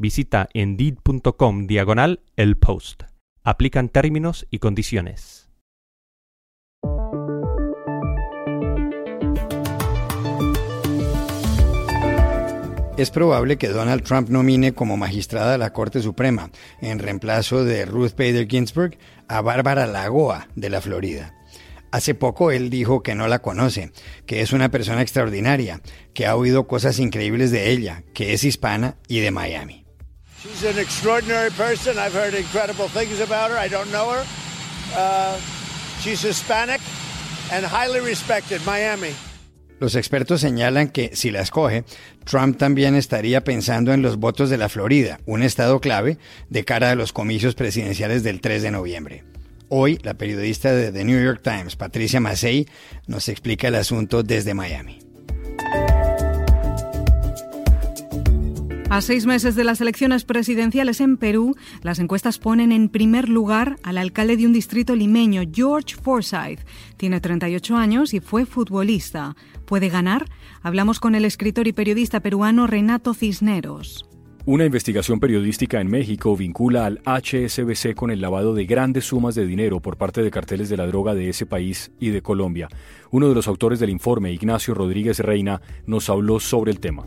visita indeed.com diagonal el post. Aplican términos y condiciones. Es probable que Donald Trump nomine como magistrada a la Corte Suprema, en reemplazo de Ruth Bader Ginsburg, a Bárbara Lagoa, de la Florida. Hace poco él dijo que no la conoce, que es una persona extraordinaria, que ha oído cosas increíbles de ella, que es hispana y de Miami. She's an extraordinary person. I've heard incredible things about her. I don't know her. Uh, she's Hispanic and highly respected. Miami. Los expertos señalan que, si la escoge, Trump también estaría pensando en los votos de la Florida, un estado clave de cara a los comicios presidenciales del 3 de noviembre. Hoy, la periodista de The New York Times, Patricia Massey, nos explica el asunto desde Miami. A seis meses de las elecciones presidenciales en Perú, las encuestas ponen en primer lugar al alcalde de un distrito limeño, George Forsyth. Tiene 38 años y fue futbolista. ¿Puede ganar? Hablamos con el escritor y periodista peruano Renato Cisneros. Una investigación periodística en México vincula al HSBC con el lavado de grandes sumas de dinero por parte de carteles de la droga de ese país y de Colombia. Uno de los autores del informe, Ignacio Rodríguez Reina, nos habló sobre el tema.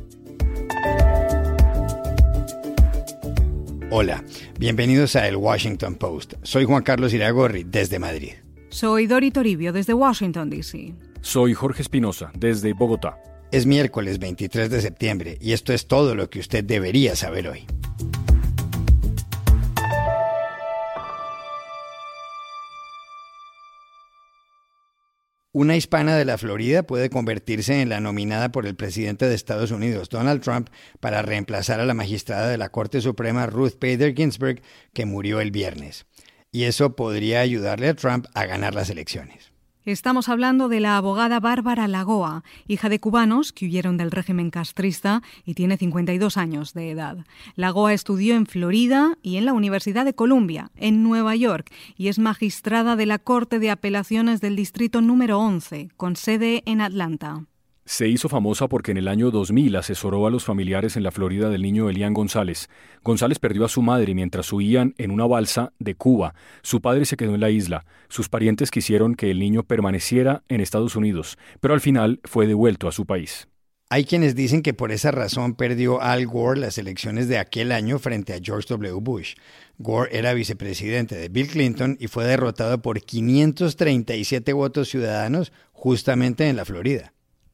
Hola, bienvenidos a El Washington Post. Soy Juan Carlos Iragorri, desde Madrid. Soy Dori Toribio, desde Washington, D.C. Soy Jorge Espinosa, desde Bogotá. Es miércoles 23 de septiembre y esto es todo lo que usted debería saber hoy. Una hispana de la Florida puede convertirse en la nominada por el presidente de Estados Unidos, Donald Trump, para reemplazar a la magistrada de la Corte Suprema, Ruth Bader Ginsburg, que murió el viernes. Y eso podría ayudarle a Trump a ganar las elecciones. Estamos hablando de la abogada Bárbara Lagoa, hija de cubanos que huyeron del régimen castrista y tiene 52 años de edad. Lagoa estudió en Florida y en la Universidad de Columbia, en Nueva York, y es magistrada de la Corte de Apelaciones del Distrito número 11, con sede en Atlanta. Se hizo famosa porque en el año 2000 asesoró a los familiares en la Florida del niño Elian González. González perdió a su madre mientras huían en una balsa de Cuba. Su padre se quedó en la isla. Sus parientes quisieron que el niño permaneciera en Estados Unidos, pero al final fue devuelto a su país. Hay quienes dicen que por esa razón perdió Al Gore las elecciones de aquel año frente a George W. Bush. Gore era vicepresidente de Bill Clinton y fue derrotado por 537 votos ciudadanos justamente en la Florida.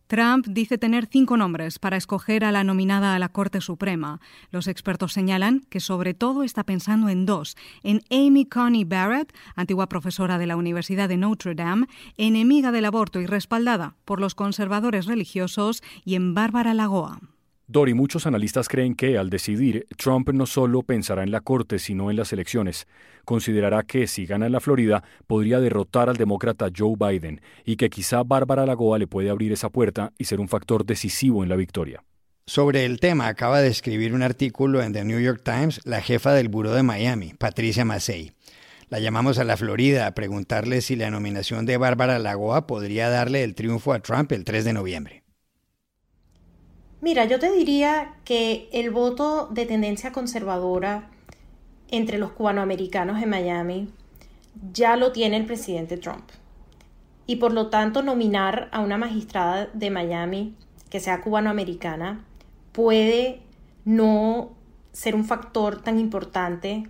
Trump dice tener cinco nombres para escoger a la nominada a la Corte Suprema. Los expertos señalan que sobre todo está pensando en dos, en Amy Coney Barrett, antigua profesora de la Universidad de Notre Dame, enemiga del aborto y respaldada por los conservadores religiosos, y en Bárbara Lagoa. Dori, muchos analistas creen que, al decidir, Trump no solo pensará en la Corte, sino en las elecciones. Considerará que, si gana en la Florida, podría derrotar al demócrata Joe Biden y que quizá Bárbara Lagoa le puede abrir esa puerta y ser un factor decisivo en la victoria. Sobre el tema acaba de escribir un artículo en The New York Times la jefa del Buró de Miami, Patricia Massey. La llamamos a la Florida a preguntarle si la nominación de Bárbara Lagoa podría darle el triunfo a Trump el 3 de noviembre. Mira, yo te diría que el voto de tendencia conservadora entre los cubanoamericanos en Miami ya lo tiene el presidente Trump. Y por lo tanto, nominar a una magistrada de Miami que sea cubanoamericana puede no ser un factor tan importante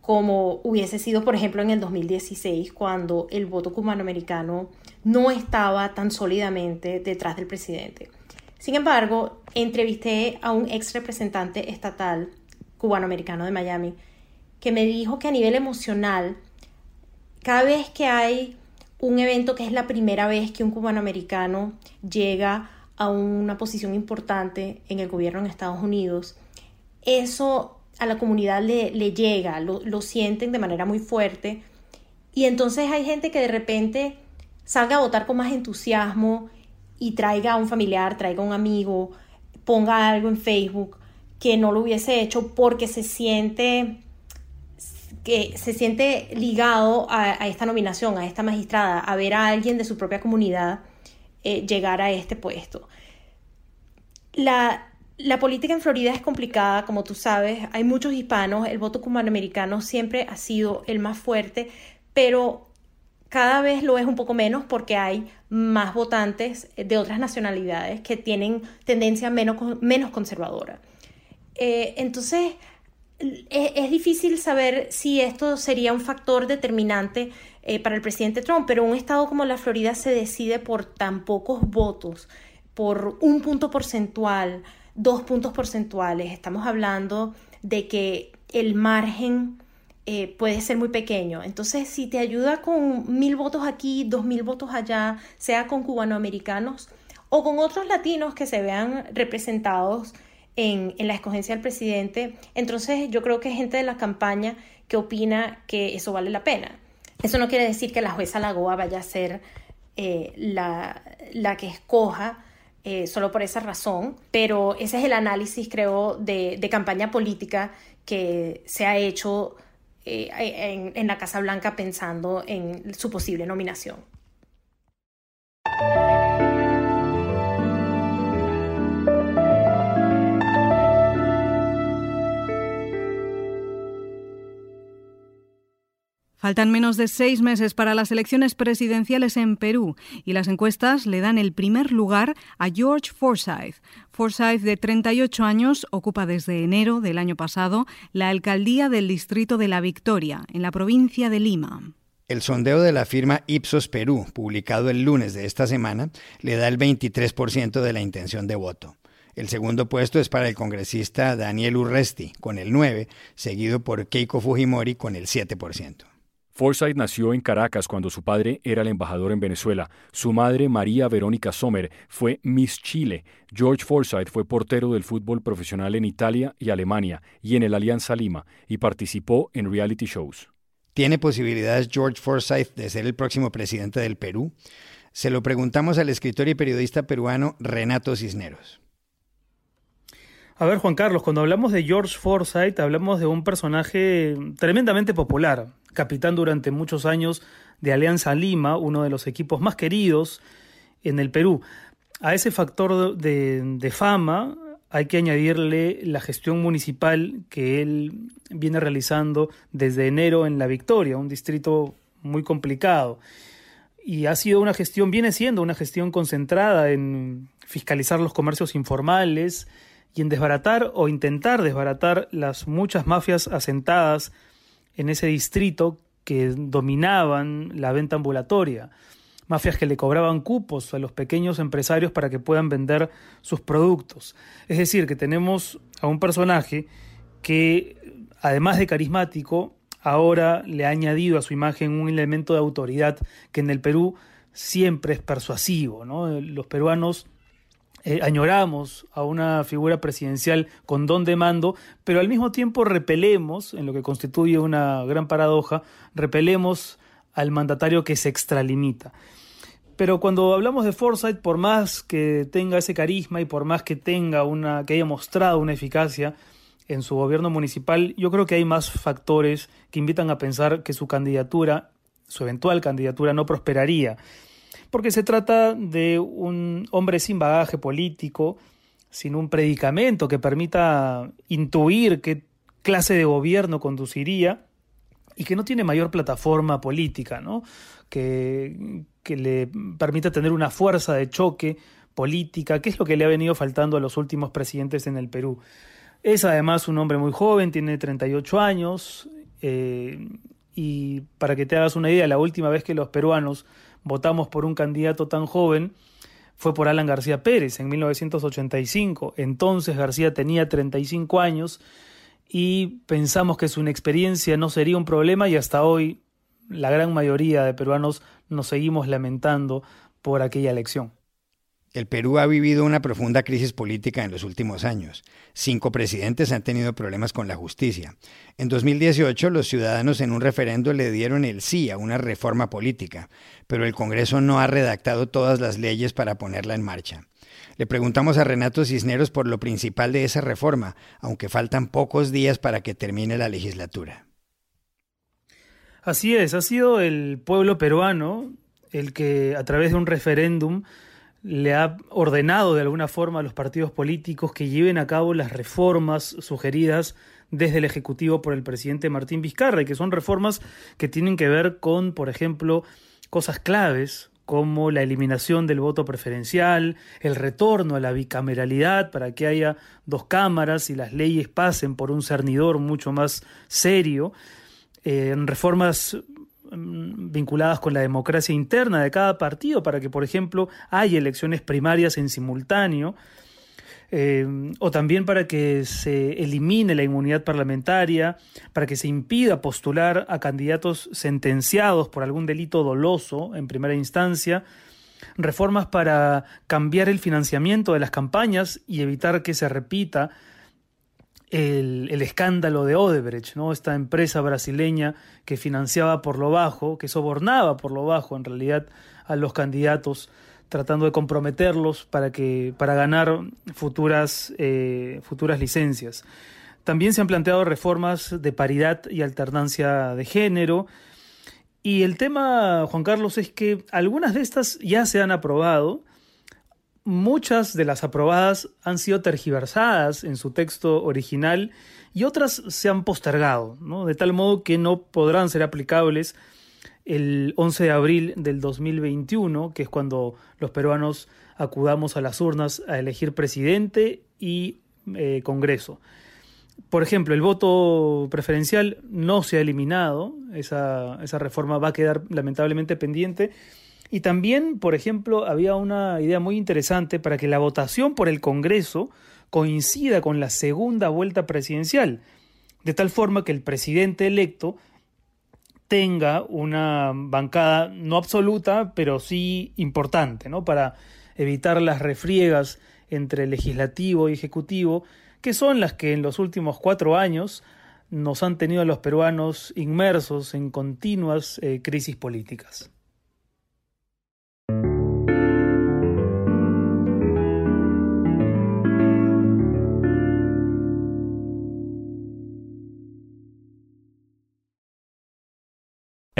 como hubiese sido, por ejemplo, en el 2016, cuando el voto cubanoamericano no estaba tan sólidamente detrás del presidente. Sin embargo, entrevisté a un ex representante estatal cubanoamericano de Miami que me dijo que a nivel emocional, cada vez que hay un evento que es la primera vez que un cubanoamericano llega a una posición importante en el gobierno en Estados Unidos, eso a la comunidad le, le llega, lo, lo, sienten de manera muy fuerte. Y entonces hay gente que de repente salga a votar con más entusiasmo y traiga a un familiar, traiga a un amigo, ponga algo en Facebook que no lo hubiese hecho porque se siente que se siente ligado a, esta nominación, a esta magistrada, a ver a alguien de su propia comunidad eh, llegar a este puesto. La, la política en Florida es complicada, como tú sabes, hay muchos hispanos, el voto cubanoamericano siempre ha sido el más fuerte, pero cada vez lo es un poco menos porque hay más votantes de otras nacionalidades que tienen tendencia menos, menos conservadora. Eh, entonces, es, difícil saber si esto sería un factor determinante eh, para el presidente Trump, pero un estado como la Florida se decide por tan pocos votos, por un punto porcentual, dos puntos porcentuales. Estamos hablando de que el margen eh, puede ser muy pequeño. Entonces, si te ayuda con mil votos aquí, dos mil votos allá, sea con cubanoamericanos o con otros latinos que se vean representados en, la escogencia del presidente, entonces yo creo que hay gente de la campaña que opina que eso vale la pena. Eso no quiere decir que la jueza Lagoa vaya a ser eh, la, que escoja eh, solo por esa razón, pero ese es el análisis, creo, de, campaña política que se ha hecho eh, en, en la Casa Blanca pensando en su posible nominación. Faltan menos de seis meses para las elecciones presidenciales en Perú y las encuestas le dan el primer lugar a George Forsyth. Forsyth, de 38 años, ocupa desde enero del año pasado la alcaldía del distrito de La Victoria, en la provincia de Lima. El sondeo de la firma Ipsos Perú, publicado el lunes de esta semana, le da el 23% de la intención de voto. El segundo puesto es para el congresista Daniel Urresti, con el 9%, seguido por Keiko Fujimori, con el 7%. Forsyth nació en Caracas cuando su padre era el embajador en Venezuela. Su madre, María Verónica Sommer, fue Miss Chile. George Forsyth fue portero del fútbol profesional en Italia y Alemania y en el Alianza Lima y participó en reality shows. ¿Tiene posibilidades George Forsyth de ser el próximo presidente del Perú? Se lo preguntamos al escritor y periodista peruano Renato Cisneros. A ver, Juan Carlos, cuando hablamos de George Forsyth, hablamos de un personaje tremendamente popular, capitán durante muchos años de Alianza Lima, uno de los equipos más queridos en el Perú. A ese factor de, fama hay que añadirle la gestión municipal que él viene realizando desde enero en La Victoria, un distrito muy complicado. Y ha sido una gestión, viene siendo una gestión concentrada en fiscalizar los comercios informales, y en desbaratar o intentar desbaratar las muchas mafias asentadas en ese distrito que dominaban la venta ambulatoria, mafias que le cobraban cupos a los pequeños empresarios para que puedan vender sus productos. Es decir, que tenemos a un personaje que, además de carismático, ahora le ha añadido a su imagen un elemento de autoridad que en el Perú siempre es persuasivo. ¿no? Los peruanos eh, añoramos a una figura presidencial con don de mando, pero al mismo tiempo repelemos, en lo que constituye una gran paradoja, repelemos al mandatario que se extralimita. Pero cuando hablamos de Forsyth, por más que tenga ese carisma y por más que tenga una, que haya mostrado una eficacia en su gobierno municipal, yo creo que hay más factores que invitan a pensar que su candidatura, su eventual candidatura, no prosperaría porque se trata de un hombre sin bagaje político, sin un predicamento que permita intuir qué clase de gobierno conduciría y que no tiene mayor plataforma política, ¿no? que, le permita tener una fuerza de choque política, que es lo que le ha venido faltando a los últimos presidentes en el Perú. Es además un hombre muy joven, tiene 38 años, eh, y para que te hagas una idea, la última vez que los peruanos votamos por un candidato tan joven fue por Alan García Pérez en 1985. Entonces García tenía 35 años y pensamos que su inexperiencia no sería un problema y hasta hoy la gran mayoría de peruanos nos seguimos lamentando por aquella elección. El Perú ha vivido una profunda crisis política en los últimos años. Cinco presidentes han tenido problemas con la justicia. En 2018 los ciudadanos en un referendo le dieron el sí a una reforma política, pero el Congreso no ha redactado todas las leyes para ponerla en marcha. Le preguntamos a Renato Cisneros por lo principal de esa reforma, aunque faltan pocos días para que termine la legislatura. Así es, ha sido el pueblo peruano el que a través de un referéndum le ha ordenado de alguna forma a los partidos políticos que lleven a cabo las reformas sugeridas desde el Ejecutivo por el presidente Martín Vizcarra, y que son reformas que tienen que ver con, por ejemplo, cosas claves como la eliminación del voto preferencial, el retorno a la bicameralidad para que haya dos cámaras y las leyes pasen por un cernidor mucho más serio, eh, reformas vinculadas con la democracia interna de cada partido para que, por ejemplo, haya elecciones primarias en simultáneo. Eh, o también para que se elimine la inmunidad parlamentaria, para que se impida postular a candidatos sentenciados por algún delito doloso en primera instancia, reformas para cambiar el financiamiento de las campañas y evitar que se repita el, escándalo de Odebrecht, ¿no? esta empresa brasileña que financiaba por lo bajo, que sobornaba por lo bajo en realidad a los candidatos, tratando de comprometerlos para, que, para ganar futuras, eh, futuras licencias. También se han planteado reformas de paridad y alternancia de género. Y el tema, Juan Carlos, es que algunas de estas ya se han aprobado, muchas de las aprobadas han sido tergiversadas en su texto original y otras se han postergado, de tal modo que no podrán ser aplicables el 11 de abril del 2021, que es cuando los peruanos acudamos a las urnas a elegir presidente y eh, Congreso. Por ejemplo, el voto preferencial no se ha eliminado, esa, esa reforma va a quedar lamentablemente pendiente y también, por ejemplo, había una idea muy interesante para que la votación por el Congreso coincida con la segunda vuelta presidencial, de tal forma que el presidente electo tenga una bancada no absoluta, pero sí importante, ¿no? Para evitar las refriegas entre legislativo y ejecutivo, que son las que en los últimos cuatro años nos han tenido a los peruanos inmersos en continuas eh, crisis políticas.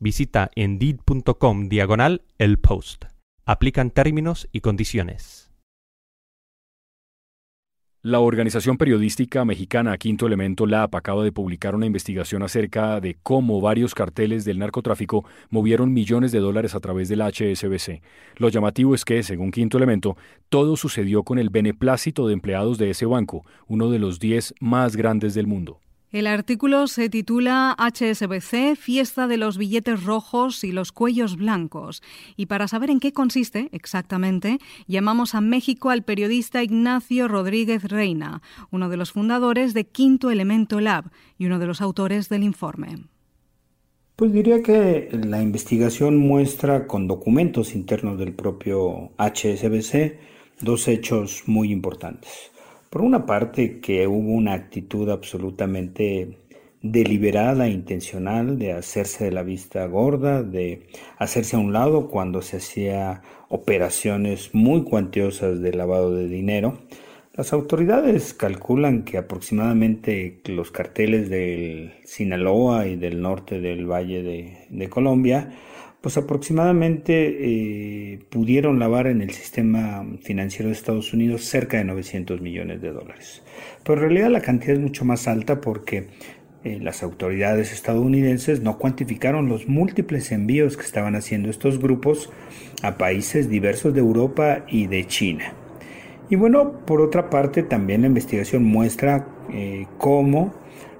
Visita indeed.com diagonal el post. Aplican términos y condiciones. La organización periodística mexicana Quinto Elemento LAP acaba de publicar una investigación acerca de cómo varios carteles del narcotráfico movieron millones de dólares a través del HSBC. Lo llamativo es que, según Quinto Elemento, todo sucedió con el beneplácito de empleados de ese banco, uno de los 10 más grandes del mundo. El artículo se titula HSBC, fiesta de los billetes rojos y los cuellos blancos. Y para saber en qué consiste exactamente, llamamos a México al periodista Ignacio Rodríguez Reina, uno de los fundadores de Quinto Elemento Lab y uno de los autores del informe. Pues diría que la investigación muestra con documentos internos del propio HSBC dos hechos muy importantes. Por una parte, que hubo una actitud absolutamente deliberada, intencional, de hacerse de la vista gorda, de hacerse a un lado cuando se hacía operaciones muy cuantiosas de lavado de dinero. Las autoridades calculan que aproximadamente los carteles del Sinaloa y del norte del Valle de, de Colombia pues aproximadamente eh, pudieron lavar en el sistema financiero de Estados Unidos cerca de 900 millones de dólares. Pero en realidad la cantidad es mucho más alta porque eh, las autoridades estadounidenses no cuantificaron los múltiples envíos que estaban haciendo estos grupos a países diversos de Europa y de China. Y bueno, por otra parte, también la investigación muestra eh, cómo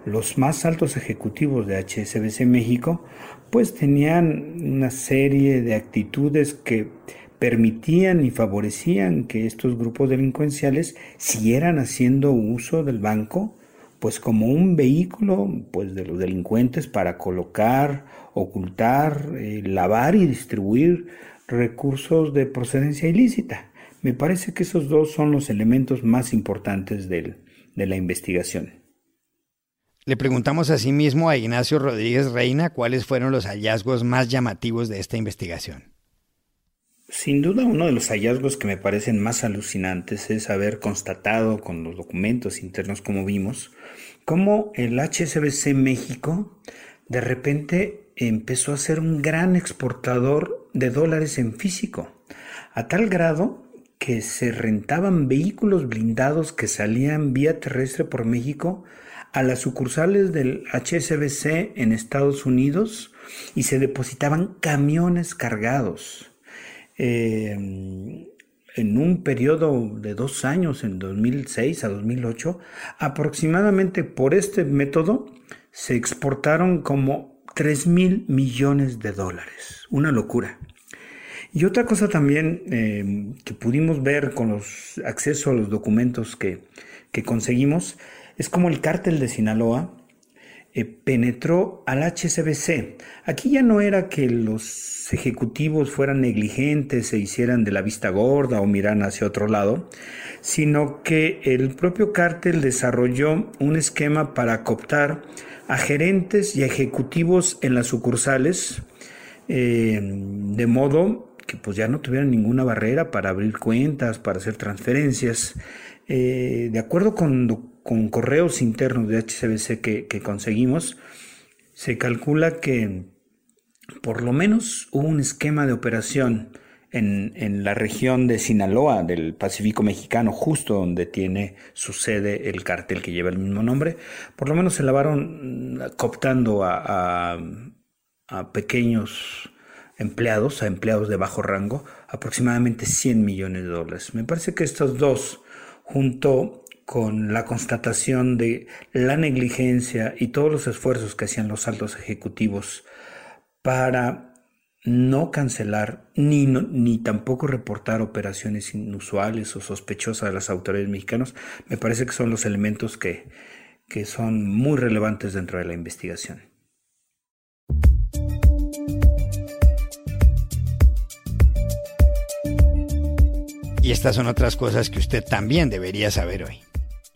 los más altos ejecutivos de HSBC México pues tenían una serie de actitudes que permitían y favorecían que estos grupos delincuenciales siguieran haciendo uso del banco pues como un vehículo pues de los delincuentes para colocar, ocultar, eh, lavar y distribuir recursos de procedencia ilícita. Me parece que esos dos son los elementos más importantes de la investigación. Le preguntamos asimismo a Ignacio Rodríguez Reina cuáles fueron los hallazgos más llamativos de esta investigación. Sin duda uno de los hallazgos que me parecen más alucinantes es haber constatado con los documentos internos como vimos, cómo el HSBC México de repente empezó a ser un gran exportador de dólares en físico, a tal grado que se rentaban vehículos blindados que salían vía terrestre por México a las sucursales del HSBC en Estados Unidos y se depositaban camiones cargados. Em, en un periodo de dos años, en 2006 a 2008, aproximadamente por este método se exportaron como 3 mil millones de dólares. Una locura. Y otra cosa también em, que pudimos ver con los acceso a los documentos que, que conseguimos es como el cártel de Sinaloa eh, penetró al HSBC. Aquí ya no era que los ejecutivos fueran negligentes, se hicieran de la vista gorda o miran hacia otro lado, sino que el propio cártel desarrolló un esquema para cooptar a gerentes y ejecutivos en las sucursales, eh, de modo que pues ya no tuvieran ninguna barrera para abrir cuentas, para hacer transferencias. Eh, de acuerdo con, con, correos internos de HCBC que, conseguimos, se calcula que por lo menos hubo un esquema de operación en, la región de Sinaloa del Pacífico mexicano, justo donde tiene su sede el cartel que lleva el mismo nombre, por lo menos se lavaron mm, cooptando a, a, a pequeños empleados, a empleados de bajo rango, aproximadamente 100 millones de dólares. Me parece que estos dos junto con la constatación de la negligencia y todos los esfuerzos que hacían los altos ejecutivos para no cancelar ni, ni tampoco reportar operaciones inusuales o sospechosas a las autoridades mexicanas, me parece que son los elementos que, que son muy relevantes dentro de la investigación. Y estas son otras cosas que usted también debería saber hoy.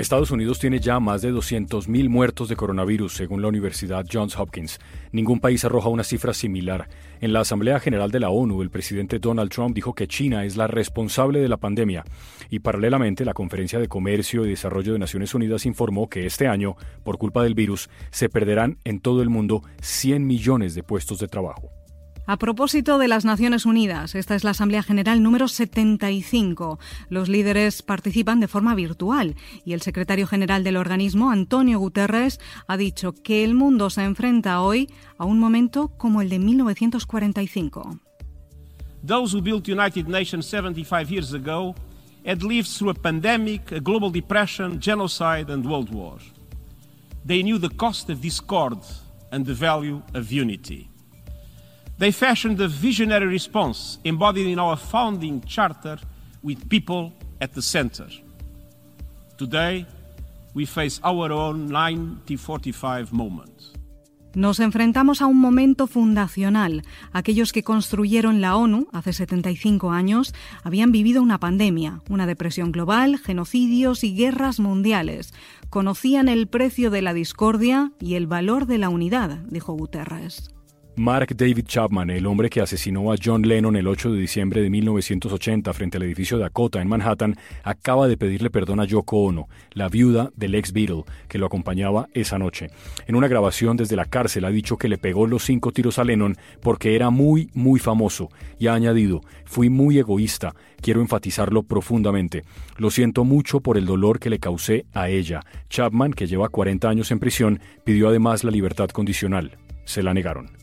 Estados Unidos tiene ya más de 200.000 muertos de coronavirus, según la Universidad Johns Hopkins. Ningún país arroja una cifra similar. En la Asamblea General de la ONU, el presidente Donald Trump dijo que China es la responsable de la pandemia. Y paralelamente, la Conferencia de Comercio y Desarrollo de Naciones Unidas informó que este año, por culpa del virus, se perderán en todo el mundo 100 millones de puestos de trabajo. A propósito de las Naciones Unidas, esta es la Asamblea General número 75. Los líderes participan de forma virtual y el secretario general del organismo, Antonio Guterres, ha dicho que el mundo se enfrenta hoy a un momento como el de 1945. Those who built United Nations 75 years ago had lived through a pandemic, a global depression, genocide and world war. They knew the cost of discord and the value of unity. They fashioned a visionary response embodied in our founding charter with people at the center. Today, we face our own 1945 moment. Nos enfrentamos a un momento fundacional. Aquellos que construyeron la ONU hace 75 años habían vivido una pandemia, una depresión global, genocidios y guerras mundiales. Conocían el precio de la discordia y el valor de la unidad, dijo Guterres. Mark David Chapman, el hombre que asesinó a John Lennon el 8 de diciembre de 1980 frente al edificio Dakota en Manhattan, acaba de pedirle perdón a Yoko Ono, la viuda del ex Beatle, que lo acompañaba esa noche. En una grabación desde la cárcel ha dicho que le pegó los cinco tiros a Lennon porque era muy, muy famoso y ha añadido, fui muy egoísta, quiero enfatizarlo profundamente. Lo siento mucho por el dolor que le causé a ella. Chapman, que lleva 40 años en prisión, pidió además la libertad condicional. Se la negaron.